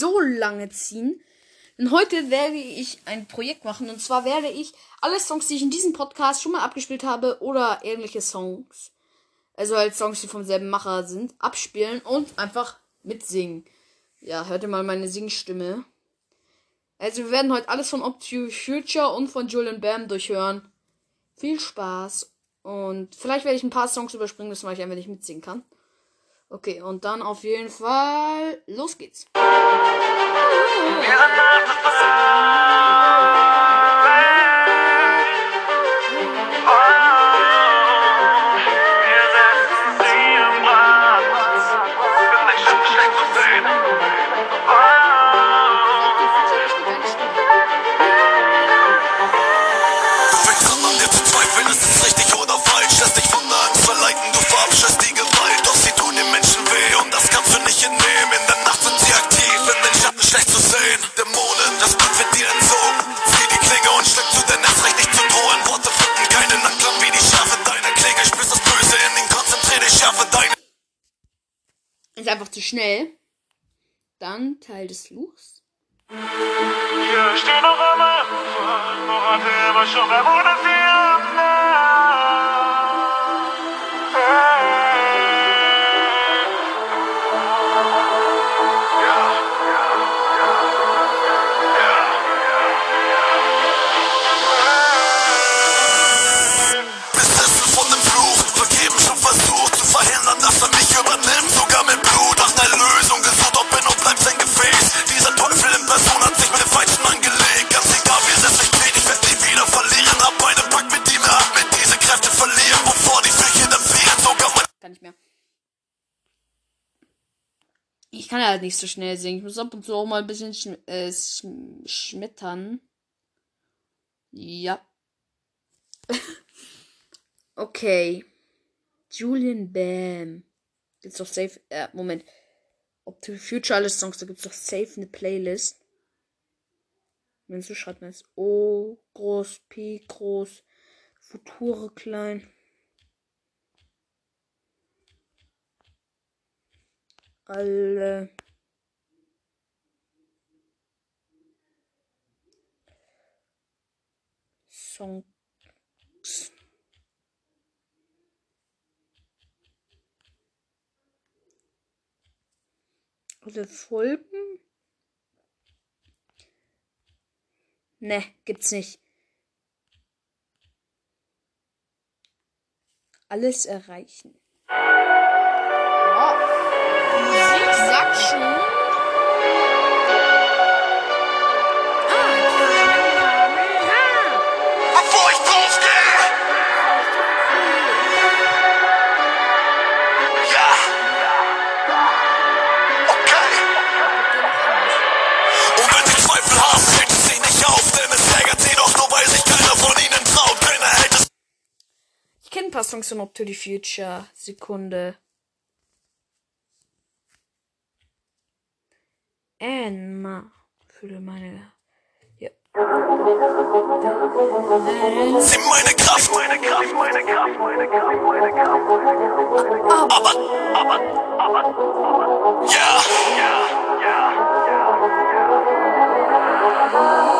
so lange ziehen. Denn heute werde ich ein Projekt machen. Und zwar werde ich alle Songs, die ich in diesem Podcast schon mal abgespielt habe, oder ähnliche Songs, also halt Songs, die vom selben Macher sind, abspielen und einfach mitsingen. Ja, hört ihr mal meine Singstimme. Also wir werden heute alles von Up to Future und von Julian Bam durchhören. Viel Spaß. Und vielleicht werde ich ein paar Songs überspringen müssen, weil ich einfach nicht mitsingen kann. Okay, und dann auf jeden Fall los geht's. Schnell. Dann Teil des Fluchs. Wir stehen noch am Anfang, noch hat er immer schon, wer wurde Ich kann halt nicht so schnell singen. Ich muss ab und zu auch mal ein bisschen schm äh, schm schmettern. Ja. okay. Julian Bam. Gibt's doch safe. Äh, Moment. Ob to Future alles Songs, da gibt's doch safe eine Playlist. Wenn so schreibt man es. O groß, P groß, Future klein. Alle Songs. Alle Folgen? Ne, gibt's nicht. Alles erreichen. Songs von Up to the Future. Sekunde. Anma. Fühle meine. Ja. Kraft, meine Kraft, meine Kraft, meine Kraft, meine Kraft, meine Kraft. Aber, aber, aber, aber. Ja, ja, ja, ja, ja.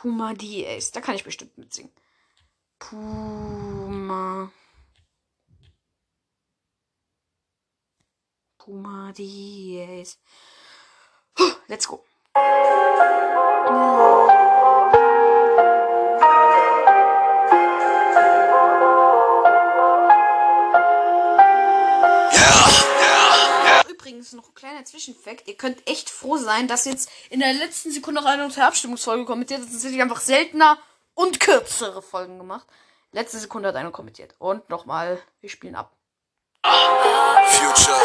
Puma Diaz. Da kann ich bestimmt mitsingen. Puma. Puma. Huh, Let's go. Übrigens noch ein kleiner Zwischenfakt. Ihr könnt echt froh sein, dass jetzt in der letzten Sekunde noch eine unter Abstimmungsfolge kommt. Mit der tatsächlich einfach seltener und kürzere Folgen gemacht. Letzte Sekunde hat einer kommentiert. Und nochmal, wir spielen ab. Future,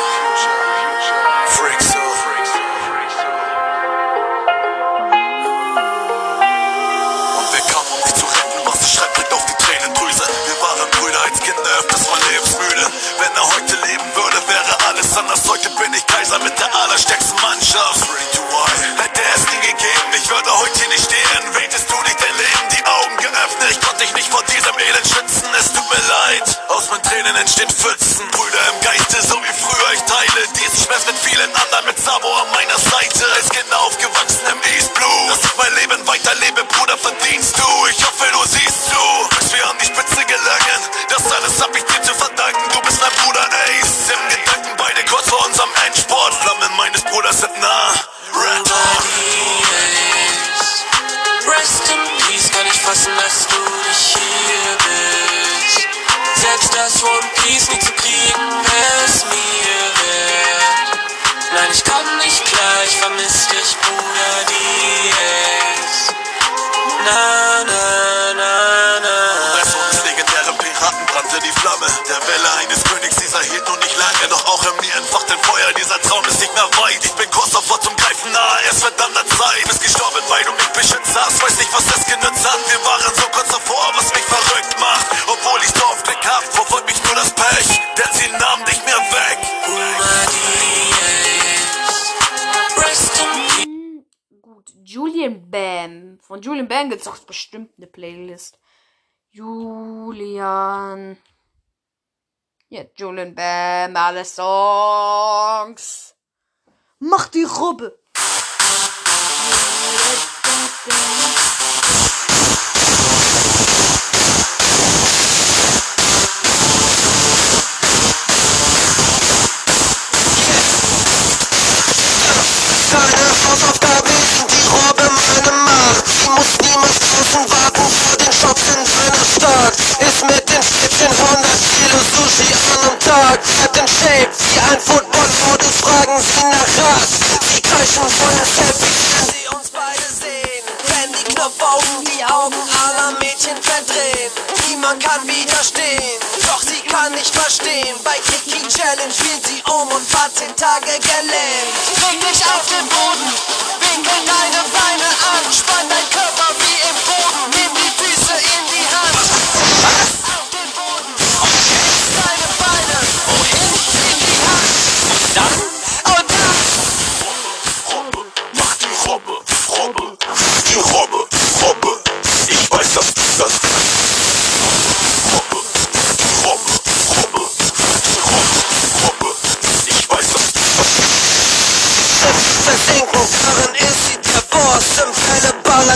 Kaiser mit der allerstärksten Mannschaft. Hätte es nie gegeben, ich würde heute hier nicht stehen. Wähltest du nicht dein Leben, die Augen geöffnet. Ich konnte dich nicht vor diesem Elend schützen, es tut mir leid. Aus meinen Tränen entstehen Pfützen. Brüder im Geiste, so wie früher, ich teile diesen Schmerz mit vielen anderen, mit Sabo an meiner Seite. Als Kind aufgewachsen im East Blue. Dass ich mein Leben weiterlebe, Bruder, verdienst du. Ich hoffe, du siehst zu, dass du nicht hier bist. Selbst das One Piece nicht zu kriegen, wär's mir wert. Nein, ich komm nicht klar, vermiss dich, Bruder DS. Na, na, na, na. Als uns legendären Piraten brannte die Flamme der Welle eines Königs. Dieser hielt nun nicht lange, doch auch in mir entfacht ein Feuer. Dieser Traum ist nicht mehr weit. Es wird an der Zeit. Bist gestorben, weil du mich beschützt hast. Weiß nicht, was das genützt hat. Wir waren so kurz davor, was mich verrückt macht. Obwohl ich so oft Glück hab, verfolgt mich nur das Pech. Denn sie nahmen dich mir weg. Gut, Julian Bam. Von Julian Bam gibt's auch bestimmt eine Playlist. Julian. Ja, Julian Bam, alle Songs. Mach die Robbe. Deine Challenge spielt sie um und war 10 Tage gelähmt. Dich auf den Boden,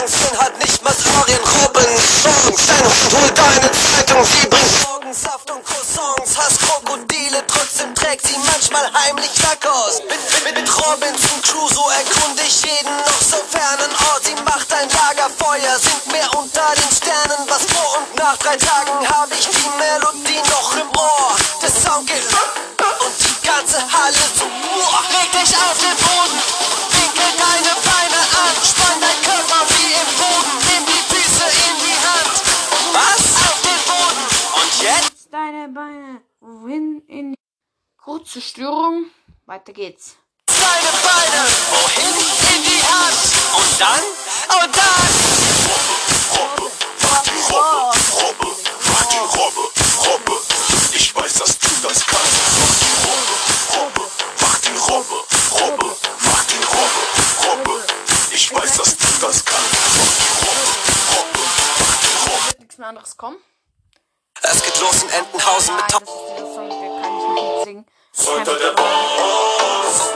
Balancieren hat nicht mal Orien Robben Chance. Dein Hund holt deine Zeitung, sie bringt Morgensaft und Croissants. Hasst Krokodile, trotzdem trägt sie manchmal heimlich Lackos. Mit, mit, mit Robinson Crusoe erkunde in Kurze Störung. Weiter geht's. Deine Beine. Wohin? In die Hand. Und dann? Und dann? Robbe, mach die Robbe, Robbe, mach die Robbe, Robbe. Ich weiß, dass du das kannst. Robbe, mach die Robbe, Robbe, die Robbe, Robbe. Ich weiß, dass du das kannst. Robbe, mach die Robbe. Wird nichts mehr anderes kommen. Es geht los in Entenhausen mit Nein, das ist dieser Song, der kann ich nicht singen. Sollte der Boss,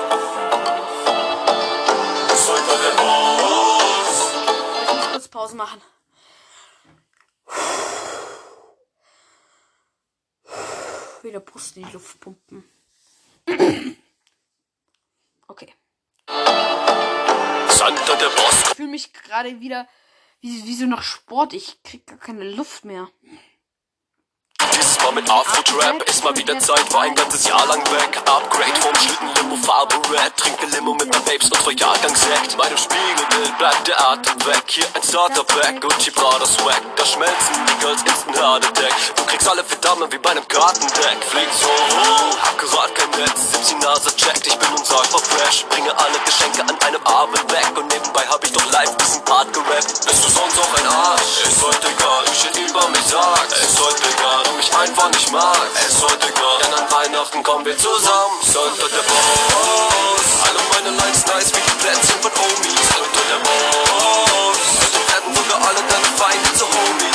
sollte der Boss. Ich muss kurz Pause machen. Wieder Brust in die Luft pumpen. Okay. Santa der Boss. Ich fühle mich gerade wieder wie, wie so nach Sport. Ich krieg gar keine Luft mehr. Mit Afro-Trap ist mal wieder Zeit, war ein ganzes Jahr lang weg. Upgrade vom Schlittenlimbo Farbe red. Trinke Limo mit meinen Babes und vor Jahrgangssekt. Meinem Spiegelbild bleibt der Atem weg. Hier ein Starterpack, Gucci Prada Swag. Da schmelzen die Girls instant Hard Attack. Du kriegst alle für Damen wie bei einem Kartendeck. Flieg so hoch, hab gerade kein Netz. 17 Nase checkt, ich bin unsagbar fresh. Bringe alle Geschenke an einem Abend weg. Und nebenbei hab ich doch live diesen Part gerappt. Bist du sonst auch ein Arsch? Ist heute egal, shit über mich sagst. Ist heute egal, du mich einfach nicht magst. Ist heute egal, denn an Weihnachten kommen wir zusammen. Unter der Boss. Alle meine Lines nice wie die Plätzchen von Homies. Unter der Boss. Heute werden sogar alle deine Feinde zu Homies.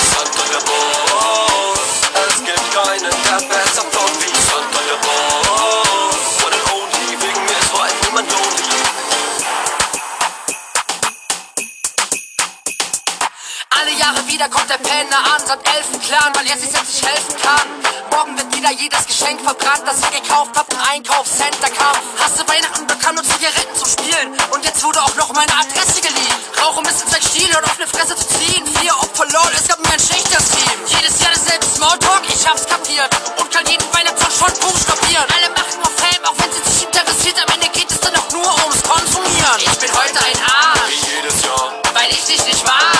Wieder kommt der Penner an, sagt Elfenclan, weil er sich selbst nicht helfen kann. Morgen wird wieder jedes Geschenk verbrannt, das ich gekauft hab im Einkaufscenter kam. Hast du Weihnachten bekannt, um Zigaretten zu spielen? Und jetzt wurde auch noch meine Adresse geliehen. Rauche ein bisschen Zeit Stil und auf eine Fresse zu ziehen. Vier Opfer lol, es gab mir ein schlechtes Team. Jedes Jahr dasselbe Smalltalk, ich hab's kapiert. Und kann jeden Weihnachtstag schon buchstabieren. Alle machen auf Fame, auch wenn sie sich interessiert. Am Ende geht es dann doch nur ums Konsumieren. Ich bin heute ein Arsch, Wie jedes Jahr, weil ich dich nicht mag.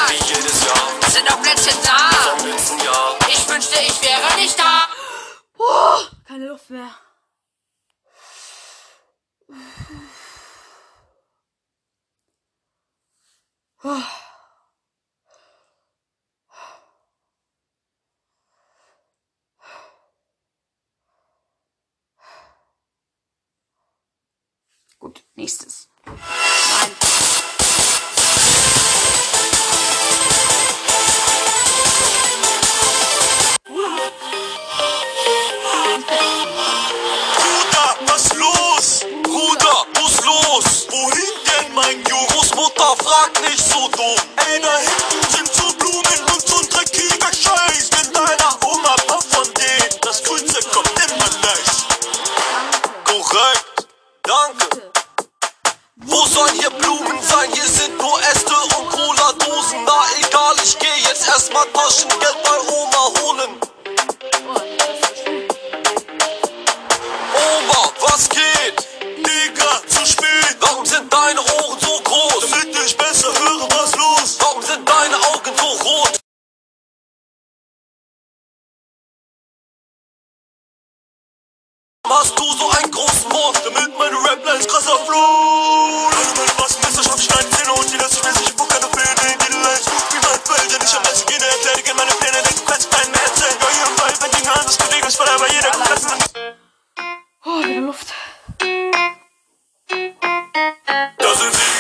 Plätzchen da. vom letzten Jahr. Ich wünschte, ich wäre nicht da. Oh, keine Luft mehr. Gut, nächstes. Nein.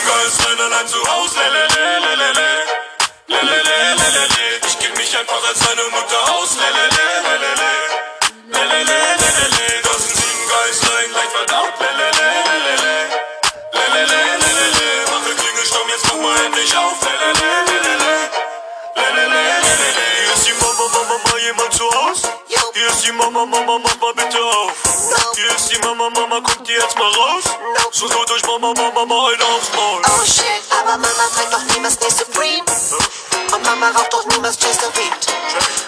Sieben Geistrein allein zu Haus, lelelelelele. Lelelelelele. Ich geb mich einfach als deine Mutter aus, lelelelelele. Lelelelelele. Die Mama, Mama, mach mal bitte auf. Hier ist die Mama, Mama, guck dir jetzt mal raus. So tut euch Mama, Mama, mal einen aufs Maul. Oh shit, aber Mama trägt doch niemals nie Supreme. Und Mama raucht doch niemals Chester Weed.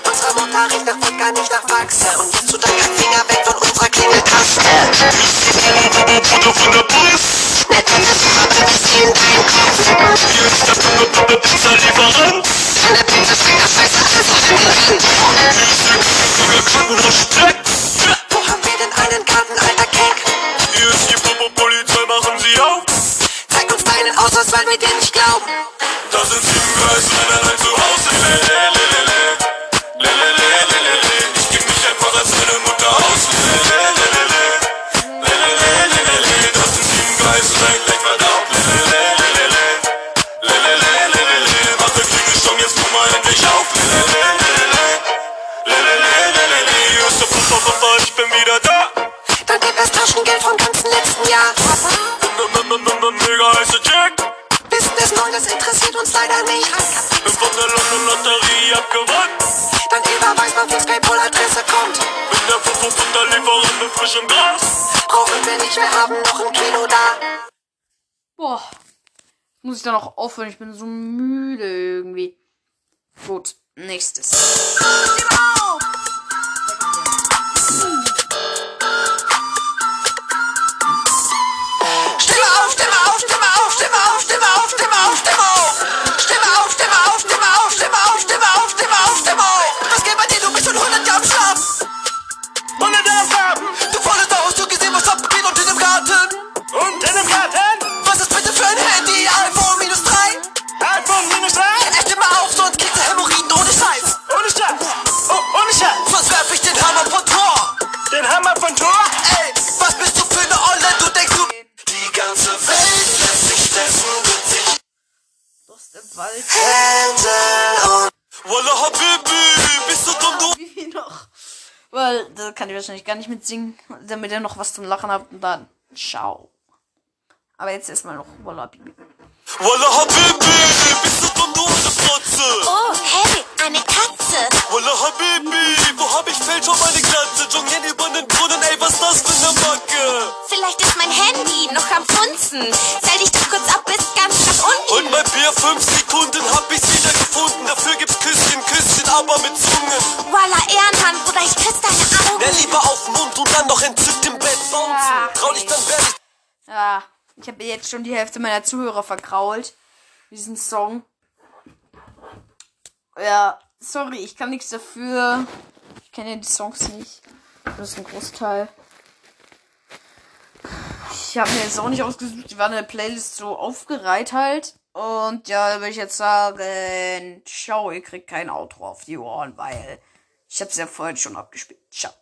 Unsere Mutter riecht nach Wodka, nicht nach Wachse. Und jetzt tut dein Finger weg von unserer von der Bus. In deinen Kopf. Hier ist der Pizzalieferant. Der Pizza schmeckt Wo haben wir denn einen Garten, alter Keck? Hier ist die Popo-Polizei, machen sie auf. Zeig uns deinen Ausweis, weil wir dir nicht glauben. Da sind sieben Geister allein zu Hause. Lelelelele. Lotterie abgewandt. Dann überweis mal fix Paypal-Adresse kommt. Bin der Futterlieferant mit frischem Gras. Brauchen wir nicht, wir haben noch ein Kilo da. Boah. Muss ich dann auch aufhören? Ich bin so müde irgendwie. Gut, nächstes. Wald. Weil, da kann ich wahrscheinlich gar nicht mitsingen, damit ihr noch was zum Lachen habt und dann ciao. Aber jetzt erstmal noch Walla Bibi. Wallah Habibi, bist du dumm, du alte Fotze Oh, hey, eine Katze. Wallah Habibi, wo hab ich Fälscher meine Glatze? Jonglieren über den Brunnen, ey, was das für ne Macke? Vielleicht ist mein Handy noch am Funzen. Zähl dich doch kurz ab bis ganz nach unten. Und bei Bier fünf Sekunden hab ich's wieder gefunden. Dafür gibt's Küsschen, Küsschen, aber mit Zungen. Voila, Ehrenmann, Bruder, ich küsse deine Augen. Na, lieber auf den Mund und dann noch entzückt im Bett bouncen. Ja. Traulich, dann werd ich Ja, ich habe jetzt schon die Hälfte meiner Zuhörer verkrault. Diesen Song. Ja, sorry, ich kann nichts dafür. Ich kenne die Songs nicht. Das ist ein Großteil. Ich habe mir jetzt auch nicht ausgesucht. Die waren in der Playlist so aufgereiht halt. Und ja, da würde ich jetzt sagen, ciao, ihr kriegt kein Outro auf die Ohren, weil ich habe es ja vorhin schon abgespielt. Ciao.